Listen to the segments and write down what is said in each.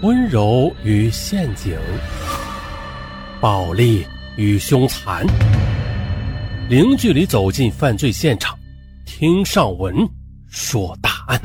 温柔与陷阱，暴力与凶残，零距离走进犯罪现场，听上文说大案。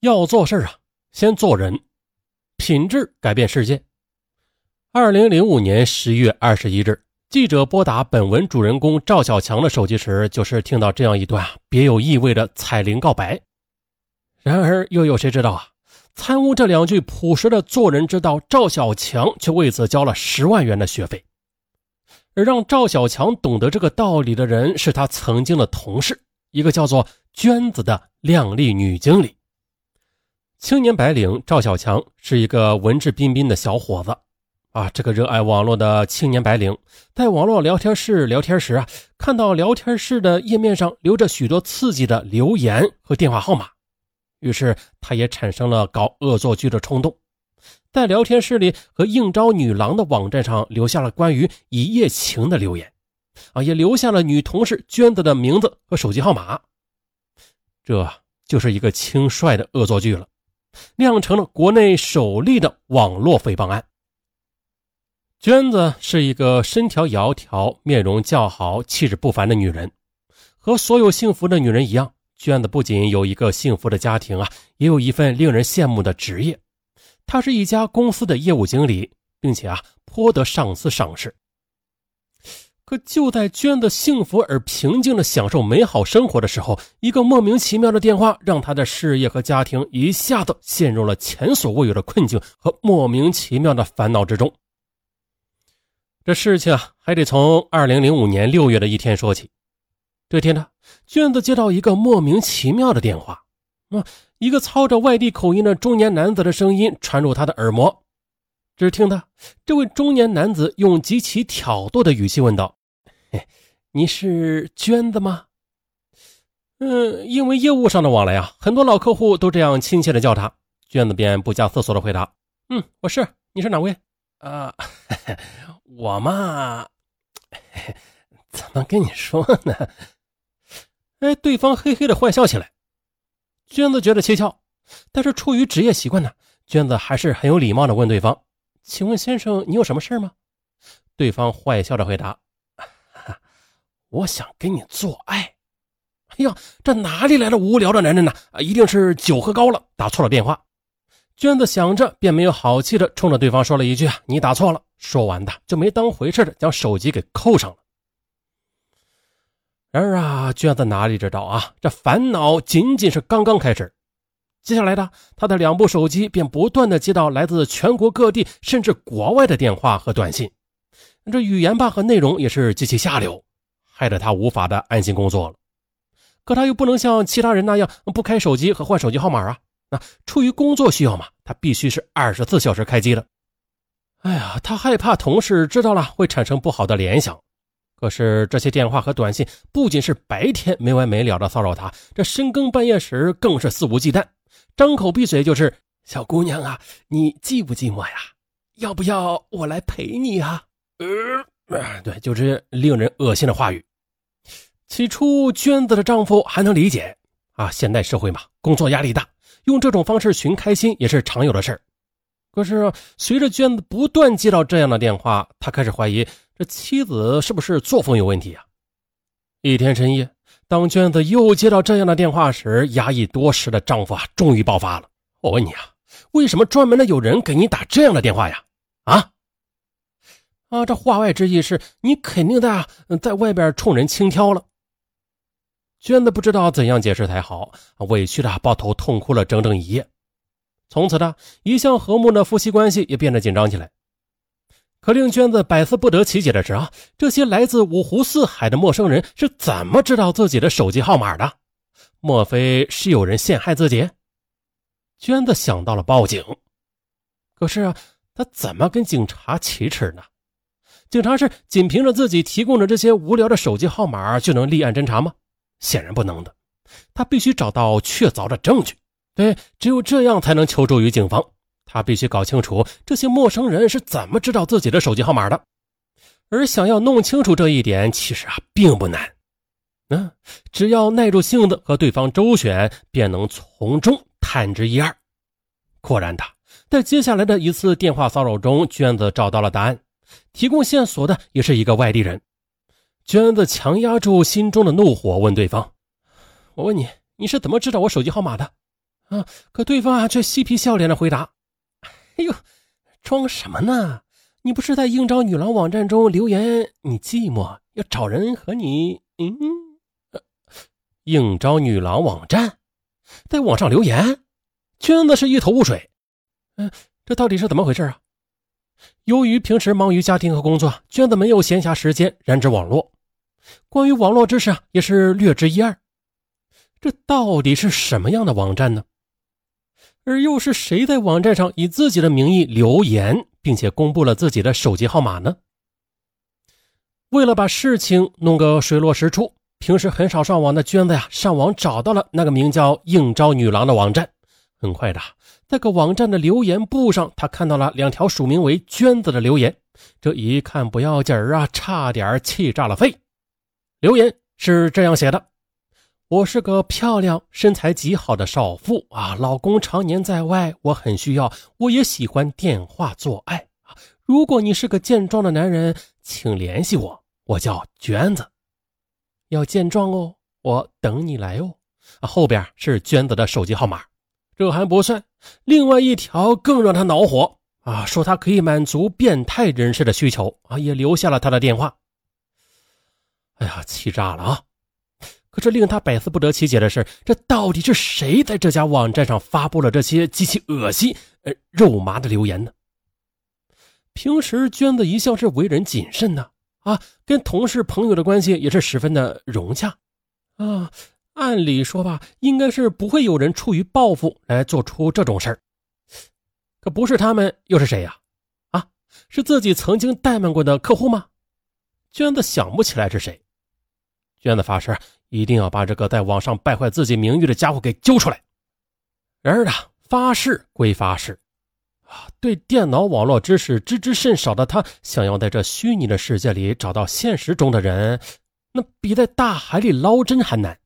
要做事啊，先做人，品质改变世界。二零零五年十月二十一日。记者拨打本文主人公赵小强的手机时，就是听到这样一段别有意味的彩铃告白。然而，又有谁知道啊？参悟这两句朴实的做人之道，赵小强却为此交了十万元的学费。而让赵小强懂得这个道理的人，是他曾经的同事，一个叫做娟子的靓丽女经理。青年白领赵小强是一个文质彬彬的小伙子。啊，这个热爱网络的青年白领，在网络聊天室聊天时啊，看到聊天室的页面上留着许多刺激的留言和电话号码，于是他也产生了搞恶作剧的冲动，在聊天室里和应招女郎的网站上留下了关于一夜情的留言，啊，也留下了女同事娟子的名字和手机号码，这就是一个轻率的恶作剧了，酿成了国内首例的网络诽谤案。娟子是一个身条窈窕、面容姣好、气质不凡的女人。和所有幸福的女人一样，娟子不仅有一个幸福的家庭啊，也有一份令人羡慕的职业。她是一家公司的业务经理，并且啊，颇得上司赏识。可就在娟子幸福而平静的享受美好生活的时候，一个莫名其妙的电话让她的事业和家庭一下子陷入了前所未有的困境和莫名其妙的烦恼之中。这事情啊，还得从二零零五年六月的一天说起。这天呢，娟子接到一个莫名其妙的电话，啊，一个操着外地口音的中年男子的声音传入他的耳膜。只听他这位中年男子用极其挑逗的语气问道：“你是娟子吗？”嗯，因为业务上的往来啊，很多老客户都这样亲切的叫他。娟子便不加思索的回答：“嗯，我是。你是哪位？”啊。我嘛，怎么跟你说呢？哎，对方嘿嘿的坏笑起来。娟子觉得蹊跷，但是出于职业习惯呢，娟子还是很有礼貌的问对方：“请问先生，你有什么事吗？”对方坏笑着回答：“ 我想跟你做爱。”哎呀，这哪里来的无聊的男人呢？啊，一定是酒喝高了，打错了电话。娟子想着，便没有好气的冲着对方说了一句：“你打错了。”说完的就没当回事的将手机给扣上了。然而啊，娟子哪里知道啊，这烦恼仅仅是刚刚开始。接下来的，他的两部手机便不断的接到来自全国各地甚至国外的电话和短信，这语言吧和内容也是极其下流，害得他无法的安心工作了。可他又不能像其他人那样不开手机和换手机号码啊，那出于工作需要嘛，他必须是二十四小时开机的。哎呀，他害怕同事知道了会产生不好的联想。可是这些电话和短信不仅是白天没完没了的骚扰他，这深更半夜时更是肆无忌惮，张口闭嘴就是“小姑娘啊，你寂不寂寞呀？要不要我来陪你啊？”呃，对，就是令人恶心的话语。起初，娟子的丈夫还能理解啊，现代社会嘛，工作压力大，用这种方式寻开心也是常有的事儿。可是，随着娟子不断接到这样的电话，他开始怀疑这妻子是不是作风有问题啊？一天深夜，当娟子又接到这样的电话时，压抑多时的丈夫啊，终于爆发了。我问你啊，为什么专门的有人给你打这样的电话呀？啊？啊，这话外之意是你肯定在在外边冲人轻佻了。娟子不知道怎样解释才好，委屈的抱头痛哭了整整一夜。从此呢，一向和睦的夫妻关系也变得紧张起来。可令娟子百思不得其解的是啊，这些来自五湖四海的陌生人是怎么知道自己的手机号码的？莫非是有人陷害自己？娟子想到了报警，可是啊，他怎么跟警察启齿呢？警察是仅凭着自己提供的这些无聊的手机号码就能立案侦查吗？显然不能的，他必须找到确凿的证据。对，只有这样才能求助于警方。他必须搞清楚这些陌生人是怎么知道自己的手机号码的。而想要弄清楚这一点，其实啊并不难。嗯，只要耐住性子和对方周旋，便能从中探知一二。果然的，在接下来的一次电话骚扰中，娟子找到了答案。提供线索的也是一个外地人。娟子强压住心中的怒火，问对方：“我问你，你是怎么知道我手机号码的？”啊！可对方啊却嬉皮笑脸的回答：“哎呦，装什么呢？你不是在应招女郎网站中留言，你寂寞要找人和你……嗯，应招女郎网站，在网上留言。”娟子是一头雾水。嗯，这到底是怎么回事啊？由于平时忙于家庭和工作，娟子没有闲暇时间染指网络。关于网络知识啊，也是略知一二。这到底是什么样的网站呢？而又是谁在网站上以自己的名义留言，并且公布了自己的手机号码呢？为了把事情弄个水落石出，平时很少上网的娟子呀，上网找到了那个名叫“应招女郎”的网站。很快的，在个网站的留言簿上，他看到了两条署名为“娟子”的留言。这一看不要紧儿啊，差点气炸了肺。留言是这样写的：“我是个漂亮、身材极好的少妇啊，老公常年在外，我很需要，我也喜欢电话做爱啊。如果你是个健壮的男人，请联系我，我叫娟子，要健壮哦，我等你来哦。”啊，后边是娟子的手机号码。这还不算，另外一条更让他恼火啊！说他可以满足变态人士的需求啊，也留下了他的电话。哎呀，气炸了啊！可是令他百思不得其解的是，这到底是谁在这家网站上发布了这些极其恶心、呃肉麻的留言呢？平时娟子一向是为人谨慎呢啊，跟同事朋友的关系也是十分的融洽啊。按理说吧，应该是不会有人出于报复来做出这种事儿。可不是他们又是谁呀？啊，是自己曾经怠慢过的客户吗？娟子想不起来是谁。娟子发誓一定要把这个在网上败坏自己名誉的家伙给揪出来。然而啊，发誓归发誓，啊，对电脑网络知识知之甚少的他，想要在这虚拟的世界里找到现实中的人，那比在大海里捞针还难。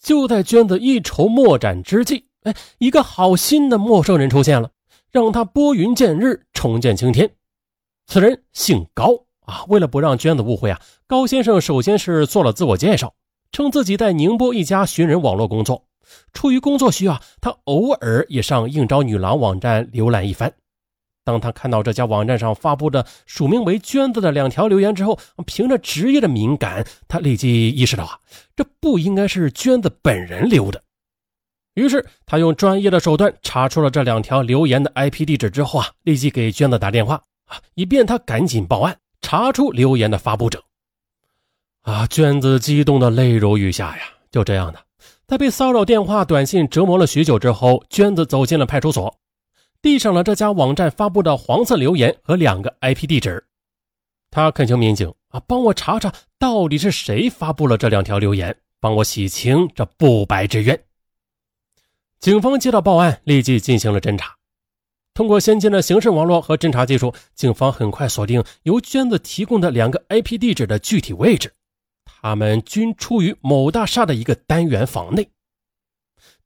就在娟子一筹莫展之际，哎，一个好心的陌生人出现了，让他拨云见日，重见青天。此人姓高啊，为了不让娟子误会啊，高先生首先是做了自我介绍，称自己在宁波一家寻人网络工作，出于工作需要，他偶尔也上应招女郎网站浏览一番。当他看到这家网站上发布的署名为“娟子”的两条留言之后，凭着职业的敏感，他立即意识到啊，这不应该是娟子本人留的。于是他用专业的手段查出了这两条留言的 IP 地址之后啊，立即给娟子打电话啊，以便他赶紧报案，查出留言的发布者。啊，娟子激动的泪如雨下呀！就这样的，在被骚扰电话、短信折磨了许久之后，娟子走进了派出所。递上了这家网站发布的黄色留言和两个 IP 地址，他恳求民警啊，帮我查查到底是谁发布了这两条留言，帮我洗清这不白之冤。警方接到报案，立即进行了侦查。通过先进的刑事网络和侦查技术，警方很快锁定由娟子提供的两个 IP 地址的具体位置，他们均处于某大厦的一个单元房内。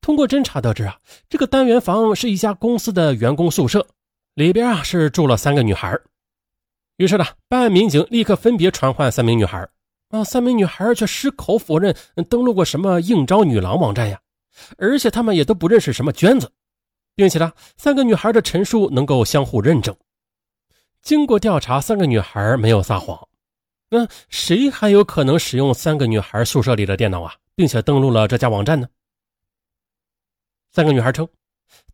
通过侦查得知啊，这个单元房是一家公司的员工宿舍，里边啊是住了三个女孩。于是呢，办案民警立刻分别传唤三名女孩，啊，三名女孩却矢口否认登录过什么应招女郎网站呀，而且他们也都不认识什么娟子，并且呢，三个女孩的陈述能够相互认证。经过调查，三个女孩没有撒谎，那谁还有可能使用三个女孩宿舍里的电脑啊，并且登录了这家网站呢？三个女孩称，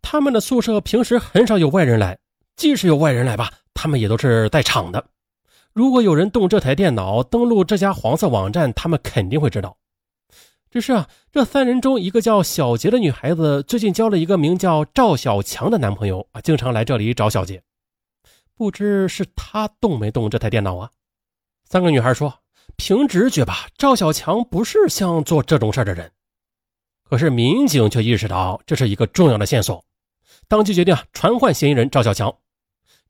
他们的宿舍平时很少有外人来，即使有外人来吧，他们也都是在场的。如果有人动这台电脑登录这家黄色网站，他们肯定会知道。只是啊，这三人中一个叫小杰的女孩子，最近交了一个名叫赵小强的男朋友啊，经常来这里找小杰。不知是他动没动这台电脑啊？三个女孩说，凭直觉吧，赵小强不是像做这种事的人。可是民警却意识到这是一个重要的线索，当即决定啊传唤嫌疑人赵小强。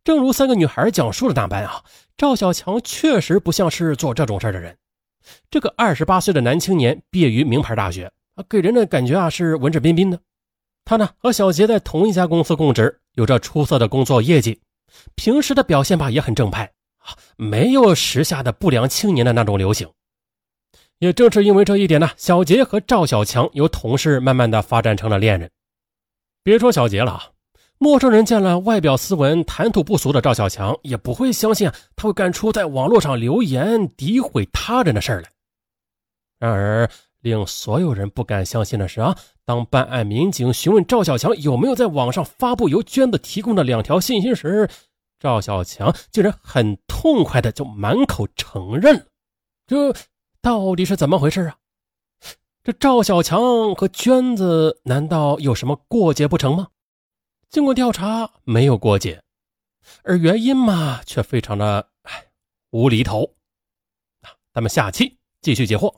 正如三个女孩讲述的那般啊，赵小强确实不像是做这种事的人。这个二十八岁的男青年毕业于名牌大学啊，给人的感觉啊是文质彬彬的。他呢和小杰在同一家公司供职，有着出色的工作业绩，平时的表现吧也很正派啊，没有时下的不良青年的那种流行。也正是因为这一点呢，小杰和赵小强由同事慢慢的发展成了恋人。别说小杰了啊，陌生人见了外表斯文、谈吐不俗的赵小强，也不会相信他会干出在网络上留言诋毁他人的事儿来。然而，令所有人不敢相信的是啊，当办案民警询问赵小强有没有在网上发布由娟子提供的两条信息时，赵小强竟然很痛快的就满口承认了。这到底是怎么回事啊？这赵小强和娟子难道有什么过节不成吗？经过调查，没有过节，而原因嘛，却非常的唉无厘头。那咱们下期继续解惑。